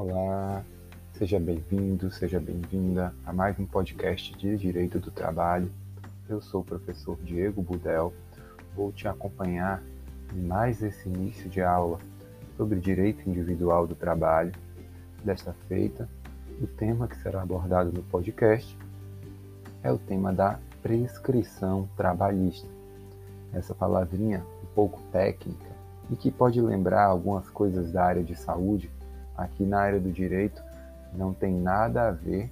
Olá, seja bem-vindo, seja bem-vinda a mais um podcast de Direito do Trabalho. Eu sou o professor Diego Budel, vou te acompanhar em mais esse início de aula sobre direito individual do trabalho. Desta feita, o tema que será abordado no podcast é o tema da prescrição trabalhista. Essa palavrinha um pouco técnica e que pode lembrar algumas coisas da área de saúde, aqui na área do direito não tem nada a ver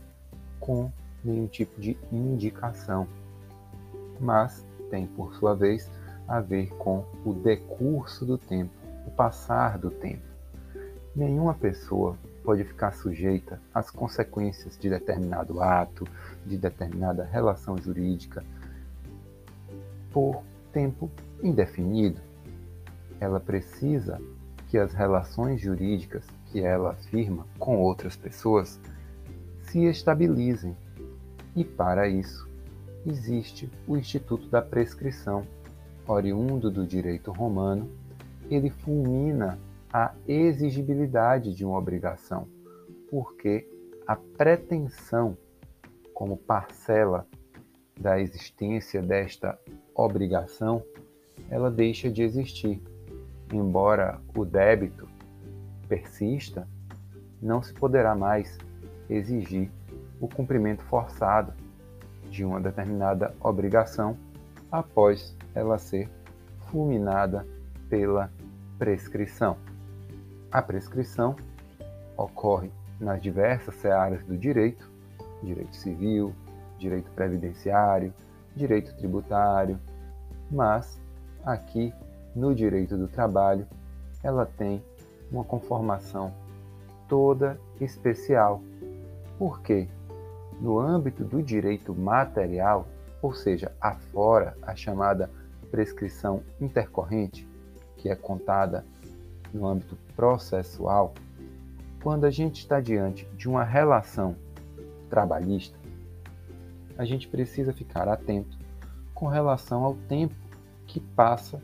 com nenhum tipo de indicação, mas tem, por sua vez, a ver com o decurso do tempo, o passar do tempo. Nenhuma pessoa pode ficar sujeita às consequências de determinado ato, de determinada relação jurídica, por tempo indefinido ela precisa que as relações jurídicas que ela afirma com outras pessoas se estabilizem. E para isso existe o Instituto da Prescrição, oriundo do direito romano, ele fulmina a exigibilidade de uma obrigação, porque a pretensão como parcela da existência desta obrigação, ela deixa de existir embora o débito persista, não se poderá mais exigir o cumprimento forçado de uma determinada obrigação após ela ser fulminada pela prescrição. A prescrição ocorre nas diversas searas do direito, direito civil, direito previdenciário, direito tributário, mas aqui no direito do trabalho, ela tem uma conformação toda especial. Porque no âmbito do direito material, ou seja, afora a chamada prescrição intercorrente, que é contada no âmbito processual, quando a gente está diante de uma relação trabalhista, a gente precisa ficar atento com relação ao tempo que passa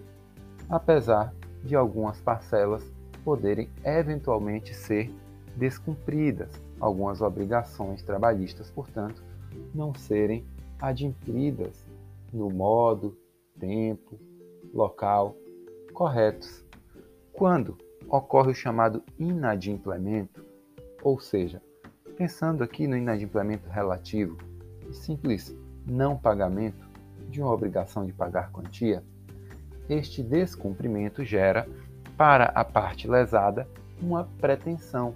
apesar de algumas parcelas poderem eventualmente ser descumpridas, algumas obrigações trabalhistas, portanto, não serem adimplidas no modo, tempo, local corretos. Quando ocorre o chamado inadimplemento, ou seja, pensando aqui no inadimplemento relativo, simples não pagamento de uma obrigação de pagar quantia, este descumprimento gera, para a parte lesada, uma pretensão,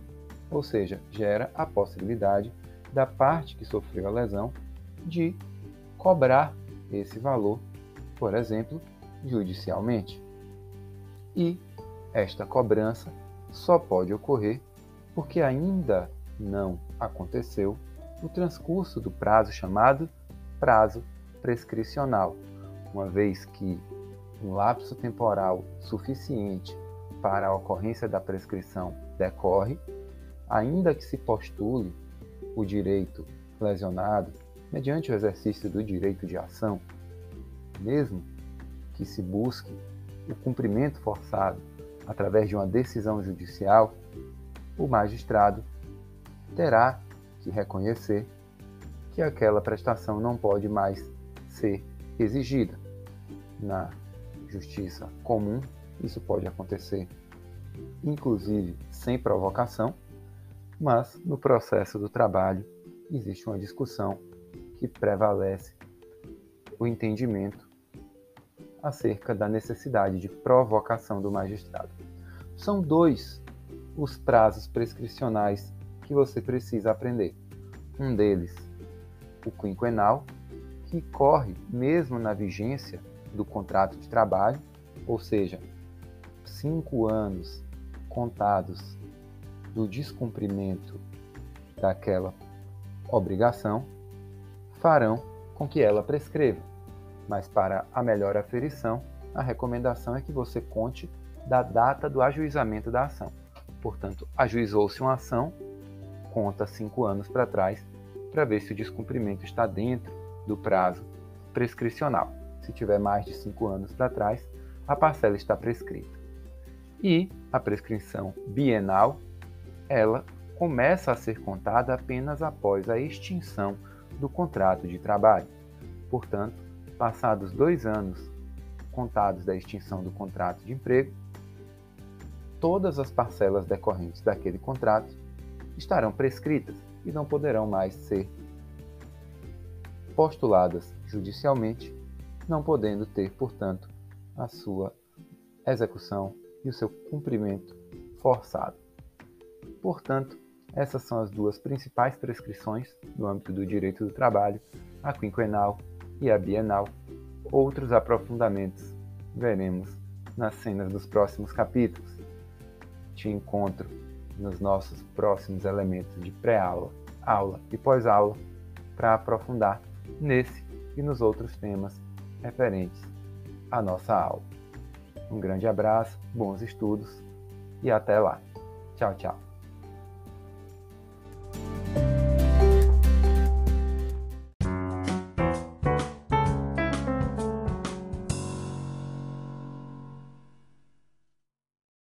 ou seja, gera a possibilidade da parte que sofreu a lesão de cobrar esse valor, por exemplo, judicialmente. E esta cobrança só pode ocorrer porque ainda não aconteceu o transcurso do prazo chamado prazo prescricional, uma vez que um lapso temporal suficiente para a ocorrência da prescrição decorre, ainda que se postule o direito lesionado mediante o exercício do direito de ação, mesmo que se busque o cumprimento forçado através de uma decisão judicial, o magistrado terá que reconhecer que aquela prestação não pode mais ser exigida. Na justiça comum, isso pode acontecer inclusive sem provocação, mas no processo do trabalho existe uma discussão que prevalece o entendimento acerca da necessidade de provocação do magistrado. São dois os prazos prescricionais que você precisa aprender. Um deles, o quinquenal, que corre mesmo na vigência do contrato de trabalho, ou seja, cinco anos contados do descumprimento daquela obrigação, farão com que ela prescreva. Mas para a melhor aferição, a recomendação é que você conte da data do ajuizamento da ação. Portanto, ajuizou-se uma ação, conta cinco anos para trás, para ver se o descumprimento está dentro do prazo prescricional. Se tiver mais de cinco anos para trás, a parcela está prescrita. E a prescrição bienal, ela começa a ser contada apenas após a extinção do contrato de trabalho. Portanto, passados dois anos contados da extinção do contrato de emprego, todas as parcelas decorrentes daquele contrato estarão prescritas e não poderão mais ser postuladas judicialmente, não podendo ter, portanto, a sua execução e o seu cumprimento forçado. Portanto, essas são as duas principais prescrições no âmbito do direito do trabalho, a quinquenal e a bienal. Outros aprofundamentos veremos nas cenas dos próximos capítulos. Te encontro nos nossos próximos elementos de pré-aula, aula e pós-aula para aprofundar nesse e nos outros temas referentes à nossa aula. Um grande abraço, bons estudos e até lá. Tchau, tchau.